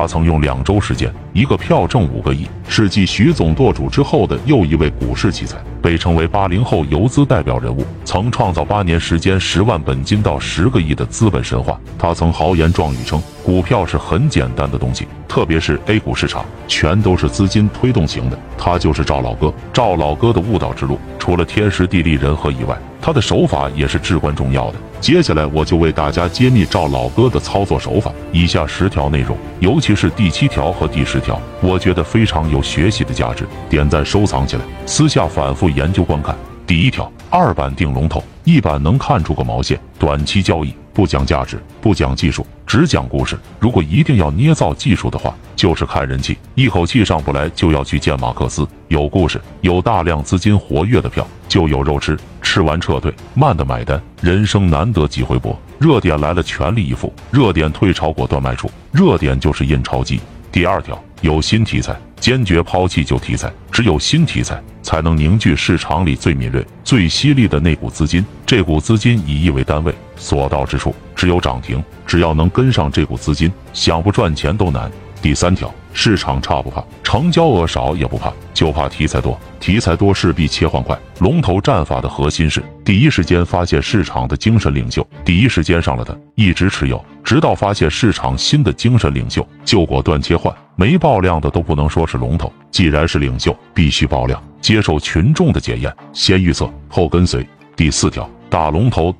他曾用两周时间，一个票挣五个亿，是继徐总舵主之后的又一位股市奇才，被称为八零后游资代表人物，曾创造八年时间十万本金到十个亿的资本神话。他曾豪言壮语称，股票是很简单的东西，特别是 A 股市场，全都是资金推动型的。他就是赵老哥，赵老哥的悟道之路，除了天时地利人和以外，他的手法也是至关重要的。接下来我就为大家揭秘赵老哥的操作手法。以下十条内容，尤其是第七条和第十条，我觉得非常有学习的价值，点赞收藏起来，私下反复研究观看。第一条，二板定龙头，一板能看出个毛线。短期交易不讲价值，不讲技术，只讲故事。如果一定要捏造技术的话，就是看人气，一口气上不来就要去见马克思。有故事，有大量资金活跃的票，就有肉吃。吃完撤退，慢的买单。人生难得几回搏，热点来了全力以赴，热点退潮果断卖出。热点就是印钞机。第二条，有新题材，坚决抛弃旧题材。只有新题材才能凝聚市场里最敏锐、最犀利的那股资金。这股资金以亿为单位，所到之处只有涨停。只要能跟上这股资金，想不赚钱都难。第三条，市场差不怕，成交额少也不怕，就怕题材多。题材多势必切换快。龙头战法的核心是第一时间发现市场的精神领袖，第一时间上了的，一直持有，直到发现市场新的精神领袖，就果断切换。没爆量的都不能说是龙头，既然是领袖，必须爆量，接受群众的检验，先预测后跟随。第四条。大龙头